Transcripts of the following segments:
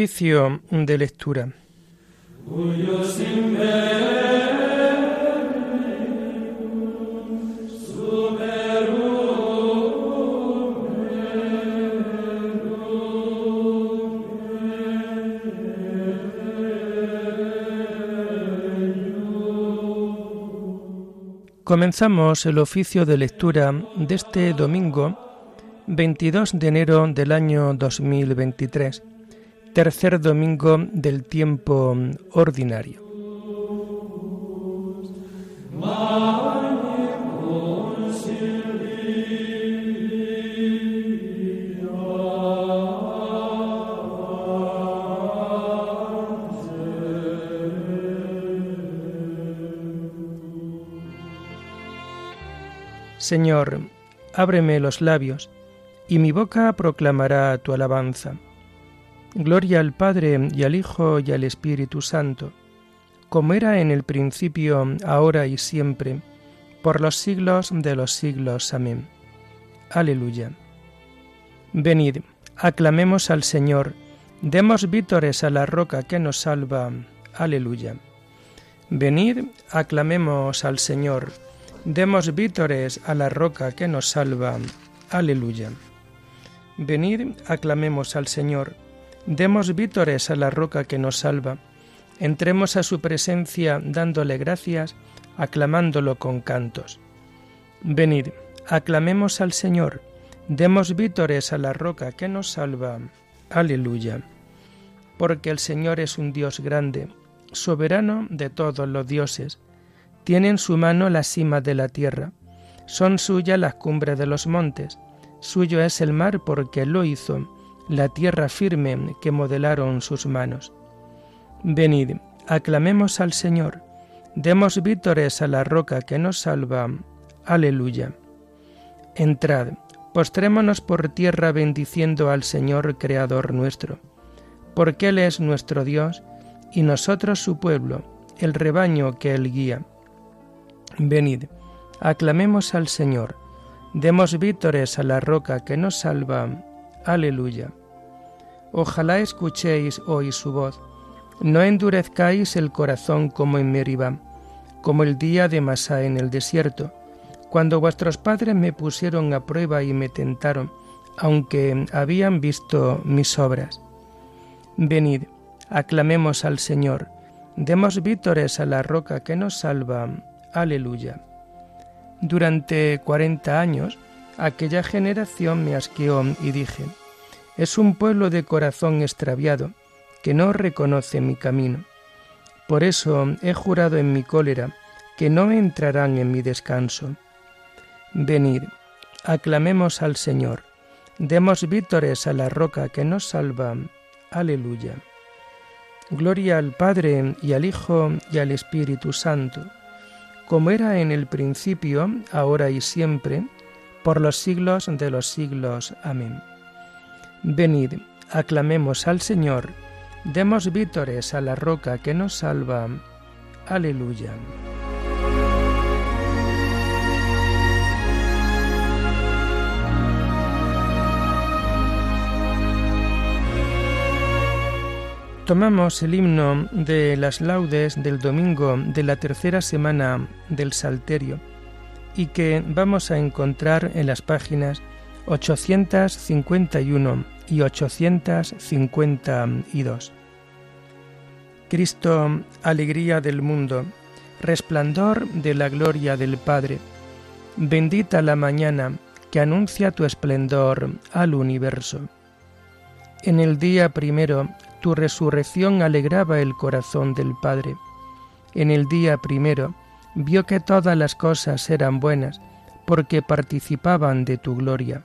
Oficio de lectura. Comenzamos el oficio de lectura de este domingo 22 de enero del año 2023, tercer domingo del tiempo ordinario. Señor, ábreme los labios, y mi boca proclamará tu alabanza. Gloria al Padre y al Hijo y al Espíritu Santo, como era en el principio, ahora y siempre, por los siglos de los siglos. Amén. Aleluya. Venid, aclamemos al Señor, demos vítores a la roca que nos salva. Aleluya. Venid, aclamemos al Señor, Demos vítores a la roca que nos salva. Aleluya. Venid, aclamemos al Señor. Demos vítores a la roca que nos salva. Entremos a su presencia dándole gracias, aclamándolo con cantos. Venid, aclamemos al Señor. Demos vítores a la roca que nos salva. Aleluya. Porque el Señor es un Dios grande, soberano de todos los dioses tiene en su mano la cima de la tierra. Son suyas las cumbres de los montes. Suyo es el mar porque lo hizo, la tierra firme que modelaron sus manos. Venid, aclamemos al Señor, demos vítores a la roca que nos salva. Aleluya. Entrad, postrémonos por tierra bendiciendo al Señor Creador nuestro, porque Él es nuestro Dios y nosotros su pueblo, el rebaño que Él guía. Venid, aclamemos al Señor, demos vítores a la roca que nos salva. Aleluya. Ojalá escuchéis hoy su voz, no endurezcáis el corazón como en Meribá, como el día de Masá en el desierto, cuando vuestros padres me pusieron a prueba y me tentaron, aunque habían visto mis obras. Venid, aclamemos al Señor, demos vítores a la roca que nos salva. Aleluya. Durante cuarenta años, aquella generación me asqueó y dije, es un pueblo de corazón extraviado, que no reconoce mi camino. Por eso he jurado en mi cólera que no entrarán en mi descanso. Venid, aclamemos al Señor, demos vítores a la roca que nos salva. Aleluya. Gloria al Padre y al Hijo y al Espíritu Santo como era en el principio, ahora y siempre, por los siglos de los siglos. Amén. Venid, aclamemos al Señor, demos vítores a la roca que nos salva. Aleluya. tomamos el himno de las laudes del domingo de la tercera semana del Salterio y que vamos a encontrar en las páginas 851 y 852. Cristo, alegría del mundo, resplandor de la gloria del Padre, bendita la mañana que anuncia tu esplendor al universo. En el día primero tu resurrección alegraba el corazón del Padre. En el día primero vio que todas las cosas eran buenas, porque participaban de tu gloria.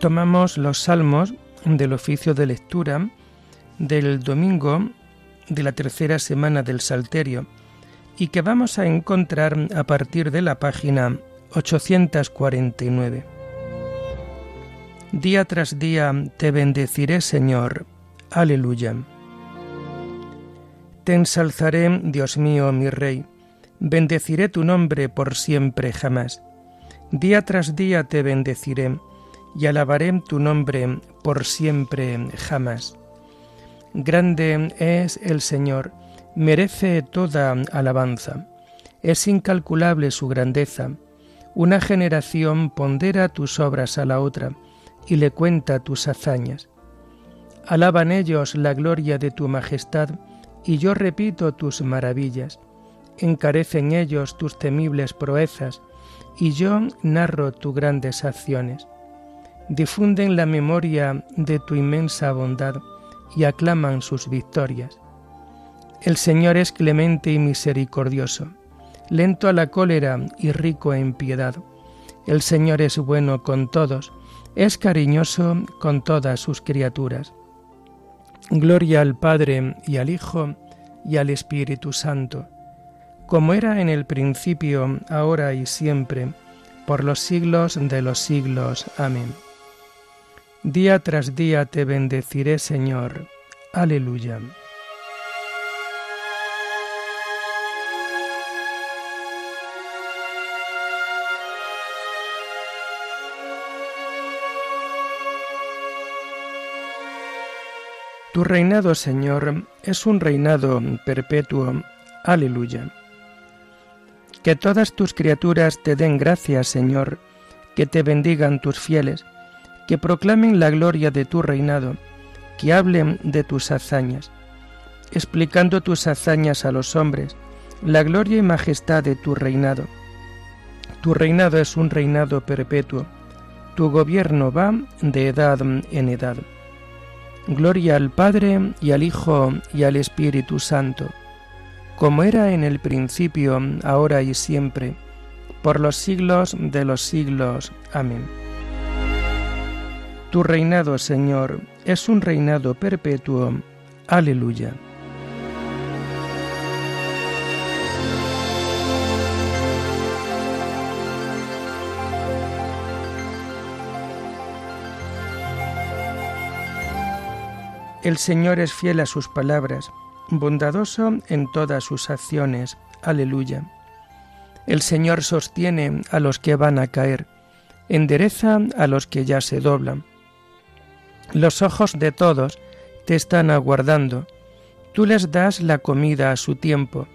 Tomamos los salmos del oficio de lectura del domingo de la tercera semana del Salterio y que vamos a encontrar a partir de la página 849. Día tras día te bendeciré, Señor. Aleluya. Te ensalzaré, Dios mío, mi Rey. Bendeciré tu nombre por siempre jamás. Día tras día te bendeciré y alabaré tu nombre por siempre jamás. Grande es el Señor, merece toda alabanza. Es incalculable su grandeza. Una generación pondera tus obras a la otra y le cuenta tus hazañas. Alaban ellos la gloria de tu majestad y yo repito tus maravillas. Encarecen ellos tus temibles proezas y yo narro tus grandes acciones. Difunden la memoria de tu inmensa bondad y aclaman sus victorias. El Señor es clemente y misericordioso, lento a la cólera y rico en piedad. El Señor es bueno con todos, es cariñoso con todas sus criaturas. Gloria al Padre y al Hijo y al Espíritu Santo, como era en el principio, ahora y siempre, por los siglos de los siglos. Amén. Día tras día te bendeciré, Señor. Aleluya. Tu reinado, Señor, es un reinado perpetuo. Aleluya. Que todas tus criaturas te den gracias, Señor, que te bendigan tus fieles, que proclamen la gloria de tu reinado, que hablen de tus hazañas, explicando tus hazañas a los hombres, la gloria y majestad de tu reinado. Tu reinado es un reinado perpetuo, tu gobierno va de edad en edad. Gloria al Padre y al Hijo y al Espíritu Santo, como era en el principio, ahora y siempre, por los siglos de los siglos. Amén. Tu reinado, Señor, es un reinado perpetuo. Aleluya. El Señor es fiel a sus palabras, bondadoso en todas sus acciones. Aleluya. El Señor sostiene a los que van a caer, endereza a los que ya se doblan. Los ojos de todos te están aguardando. Tú les das la comida a su tiempo.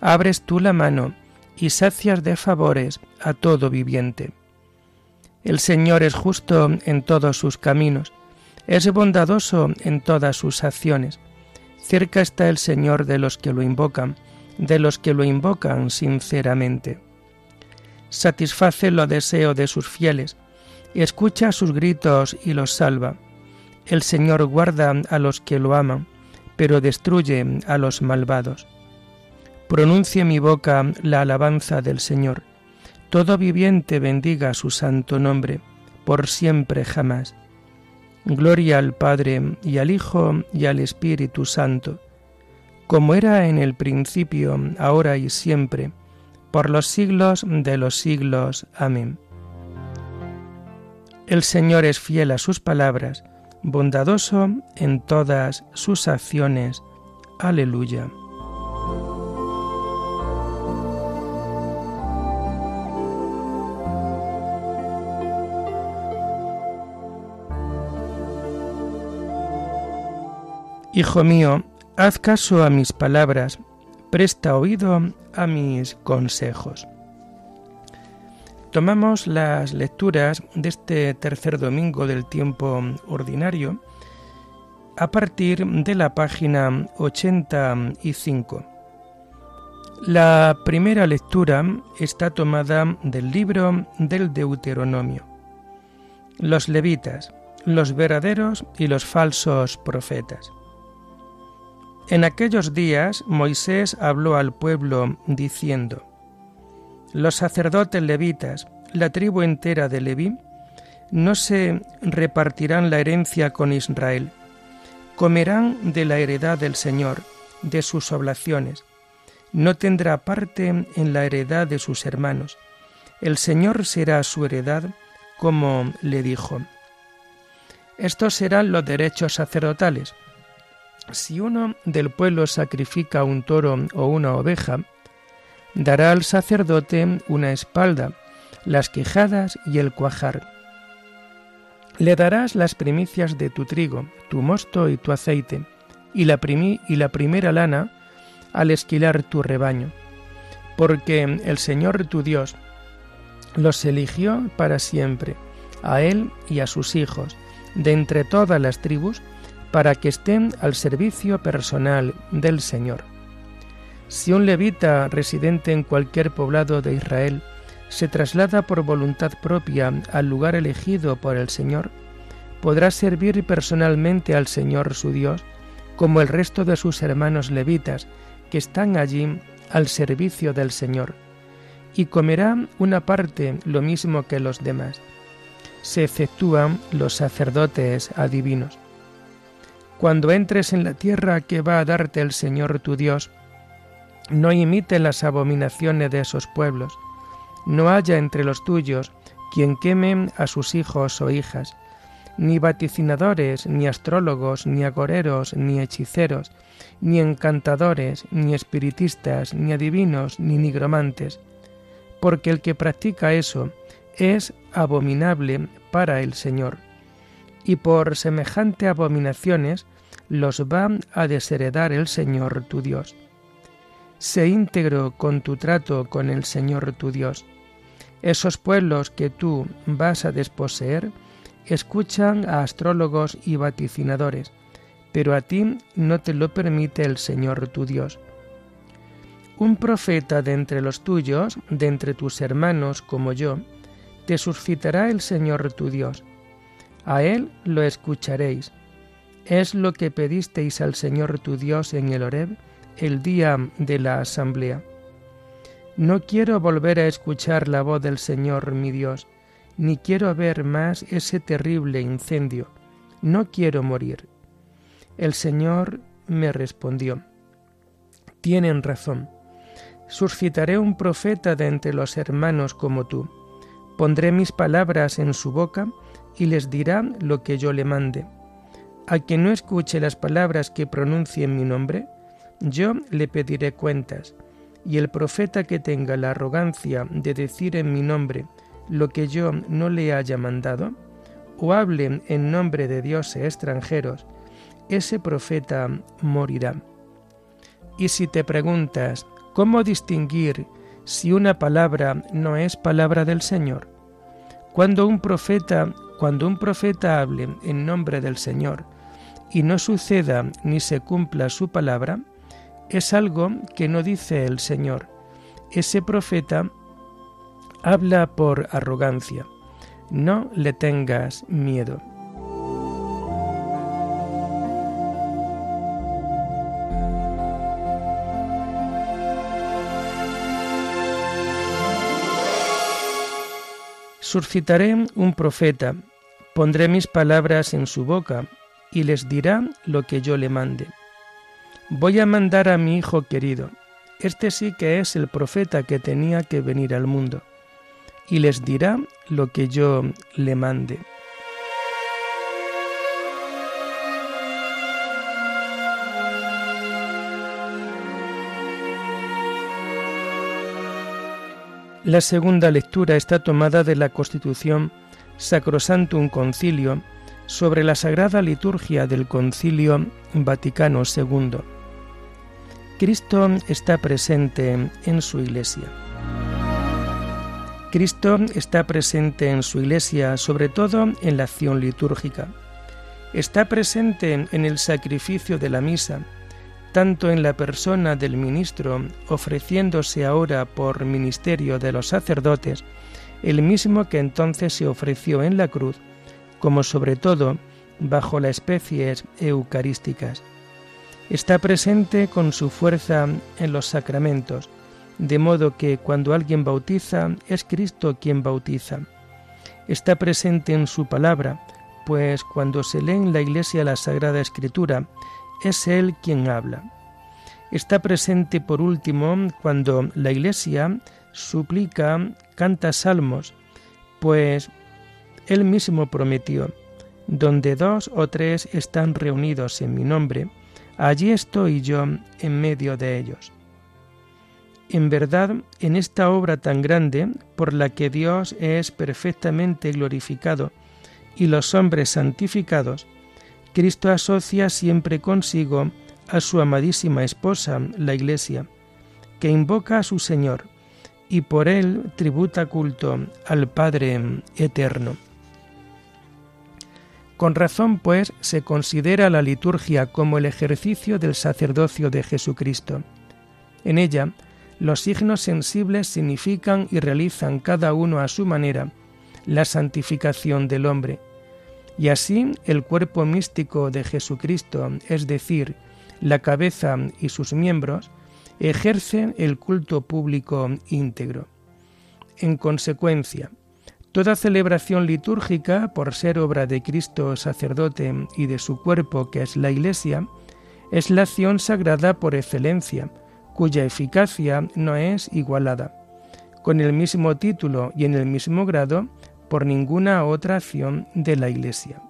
Abres tú la mano y sacias de favores a todo viviente. El Señor es justo en todos sus caminos es bondadoso en todas sus acciones. Cerca está el Señor de los que lo invocan, de los que lo invocan sinceramente. Satisface los deseos de sus fieles, escucha sus gritos y los salva. El Señor guarda a los que lo aman, pero destruye a los malvados. Pronuncie mi boca la alabanza del Señor. Todo viviente bendiga su santo nombre, por siempre jamás. Gloria al Padre y al Hijo y al Espíritu Santo, como era en el principio, ahora y siempre, por los siglos de los siglos. Amén. El Señor es fiel a sus palabras, bondadoso en todas sus acciones. Aleluya. Hijo mío, haz caso a mis palabras, presta oído a mis consejos. Tomamos las lecturas de este tercer domingo del tiempo ordinario a partir de la página 85. La primera lectura está tomada del libro del Deuteronomio. Los levitas, los verdaderos y los falsos profetas. En aquellos días Moisés habló al pueblo diciendo, Los sacerdotes levitas, la tribu entera de Leví, no se repartirán la herencia con Israel. Comerán de la heredad del Señor, de sus oblaciones. No tendrá parte en la heredad de sus hermanos. El Señor será su heredad, como le dijo. Estos serán los derechos sacerdotales. Si uno del pueblo sacrifica un toro o una oveja, dará al sacerdote una espalda, las quejadas y el cuajar. Le darás las primicias de tu trigo, tu mosto y tu aceite, y la, y la primera lana al esquilar tu rebaño, porque el Señor tu Dios los eligió para siempre, a él y a sus hijos, de entre todas las tribus, para que estén al servicio personal del Señor. Si un levita residente en cualquier poblado de Israel se traslada por voluntad propia al lugar elegido por el Señor, podrá servir personalmente al Señor su Dios, como el resto de sus hermanos levitas, que están allí al servicio del Señor, y comerá una parte lo mismo que los demás. Se efectúan los sacerdotes adivinos. Cuando entres en la tierra que va a darte el Señor tu Dios, no imite las abominaciones de esos pueblos. No haya entre los tuyos quien queme a sus hijos o hijas, ni vaticinadores, ni astrólogos, ni agoreros, ni hechiceros, ni encantadores, ni espiritistas, ni adivinos, ni nigromantes, porque el que practica eso es abominable para el Señor, y por semejante abominaciones los va a desheredar el Señor tu Dios. Sé íntegro con tu trato con el Señor tu Dios. Esos pueblos que tú vas a desposeer escuchan a astrólogos y vaticinadores, pero a ti no te lo permite el Señor tu Dios. Un profeta de entre los tuyos, de entre tus hermanos como yo, te suscitará el Señor tu Dios. A él lo escucharéis. Es lo que pedisteis al Señor tu Dios en el Horeb el día de la asamblea. No quiero volver a escuchar la voz del Señor mi Dios, ni quiero ver más ese terrible incendio. No quiero morir. El Señor me respondió, Tienen razón. Suscitaré un profeta de entre los hermanos como tú. Pondré mis palabras en su boca y les dirá lo que yo le mande. A quien no escuche las palabras que pronuncie en mi nombre, yo le pediré cuentas, y el profeta que tenga la arrogancia de decir en mi nombre lo que yo no le haya mandado, o hable en nombre de dioses extranjeros, ese profeta morirá. Y si te preguntas, ¿cómo distinguir si una palabra no es palabra del Señor? Cuando un profeta, cuando un profeta hable en nombre del Señor y no suceda ni se cumpla su palabra, es algo que no dice el Señor. Ese profeta habla por arrogancia. No le tengas miedo. Suscitaré un profeta, pondré mis palabras en su boca, y les dirá lo que yo le mande. Voy a mandar a mi hijo querido, este sí que es el profeta que tenía que venir al mundo, y les dirá lo que yo le mande. La segunda lectura está tomada de la Constitución Sacrosantum Concilio sobre la Sagrada Liturgia del Concilio Vaticano II Cristo está presente en su iglesia. Cristo está presente en su iglesia, sobre todo en la acción litúrgica. Está presente en el sacrificio de la misa, tanto en la persona del ministro, ofreciéndose ahora por ministerio de los sacerdotes, el mismo que entonces se ofreció en la cruz, como sobre todo bajo las especies eucarísticas está presente con su fuerza en los sacramentos, de modo que cuando alguien bautiza es Cristo quien bautiza. está presente en su palabra, pues cuando se lee en la Iglesia la Sagrada Escritura, es Él quien habla. Está presente por último cuando la Iglesia suplica, canta salmos, pues Él mismo prometió, donde dos o tres están reunidos en mi nombre, allí estoy yo en medio de ellos. En verdad, en esta obra tan grande, por la que Dios es perfectamente glorificado y los hombres santificados, Cristo asocia siempre consigo a su amadísima esposa, la Iglesia, que invoca a su Señor y por él tributa culto al Padre eterno. Con razón, pues, se considera la liturgia como el ejercicio del sacerdocio de Jesucristo. En ella, los signos sensibles significan y realizan cada uno a su manera la santificación del hombre. Y así el cuerpo místico de Jesucristo, es decir, la cabeza y sus miembros, ejercen el culto público íntegro. En consecuencia, Toda celebración litúrgica, por ser obra de Cristo sacerdote y de su cuerpo, que es la Iglesia, es la acción sagrada por excelencia, cuya eficacia no es igualada, con el mismo título y en el mismo grado, por ninguna otra acción de la Iglesia.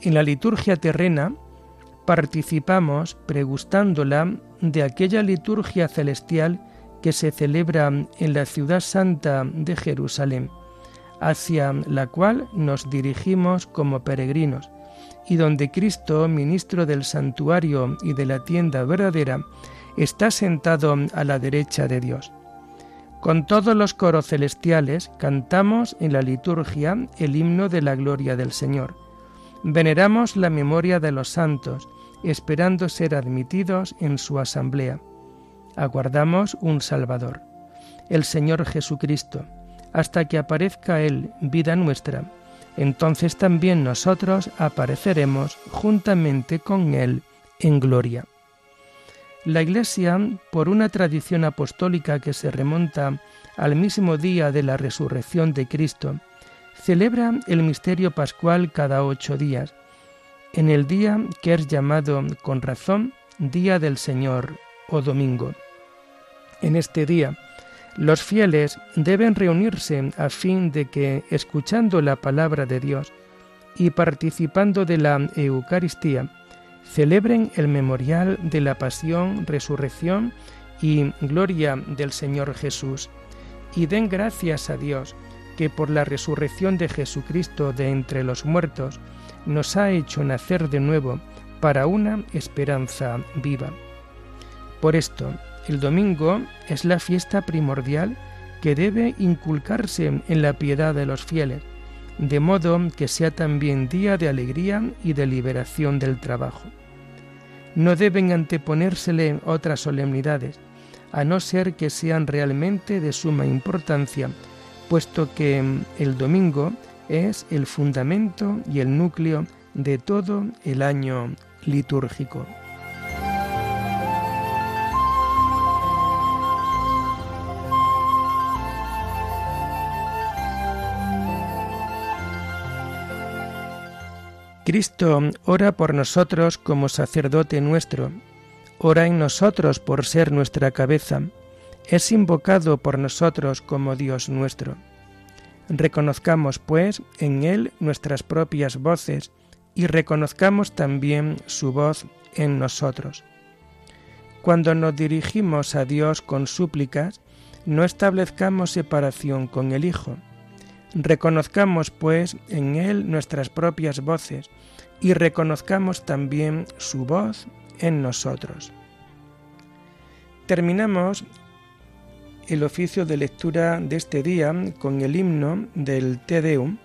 En la liturgia terrena participamos, pregustándola, de aquella liturgia celestial que se celebra en la ciudad santa de Jerusalén hacia la cual nos dirigimos como peregrinos, y donde Cristo, ministro del santuario y de la tienda verdadera, está sentado a la derecha de Dios. Con todos los coros celestiales cantamos en la liturgia el himno de la gloria del Señor. Veneramos la memoria de los santos, esperando ser admitidos en su asamblea. Aguardamos un Salvador, el Señor Jesucristo hasta que aparezca Él, vida nuestra. Entonces también nosotros apareceremos juntamente con Él en gloria. La Iglesia, por una tradición apostólica que se remonta al mismo día de la resurrección de Cristo, celebra el misterio pascual cada ocho días, en el día que es llamado con razón Día del Señor o Domingo. En este día, los fieles deben reunirse a fin de que, escuchando la palabra de Dios y participando de la Eucaristía, celebren el memorial de la pasión, resurrección y gloria del Señor Jesús, y den gracias a Dios que por la resurrección de Jesucristo de entre los muertos nos ha hecho nacer de nuevo para una esperanza viva. Por esto, el domingo es la fiesta primordial que debe inculcarse en la piedad de los fieles, de modo que sea también día de alegría y de liberación del trabajo. No deben anteponérsele otras solemnidades, a no ser que sean realmente de suma importancia, puesto que el domingo es el fundamento y el núcleo de todo el año litúrgico. Cristo ora por nosotros como sacerdote nuestro, ora en nosotros por ser nuestra cabeza, es invocado por nosotros como Dios nuestro. Reconozcamos, pues, en Él nuestras propias voces y reconozcamos también su voz en nosotros. Cuando nos dirigimos a Dios con súplicas, no establezcamos separación con el Hijo, Reconozcamos, pues, en Él nuestras propias voces y reconozcamos también su voz en nosotros. Terminamos el oficio de lectura de este día con el himno del Te Deum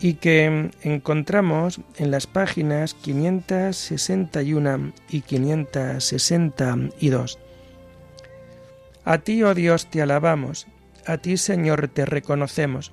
y que encontramos en las páginas 561 y 562. A ti, oh Dios, te alabamos, a ti, Señor, te reconocemos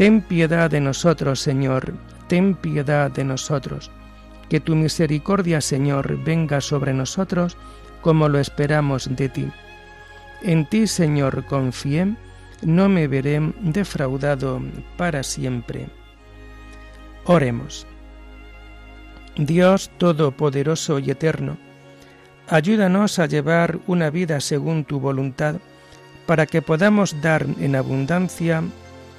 Ten piedad de nosotros, Señor, ten piedad de nosotros. Que tu misericordia, Señor, venga sobre nosotros como lo esperamos de ti. En ti, Señor, confié, no me veré defraudado para siempre. Oremos. Dios Todopoderoso y Eterno, ayúdanos a llevar una vida según tu voluntad, para que podamos dar en abundancia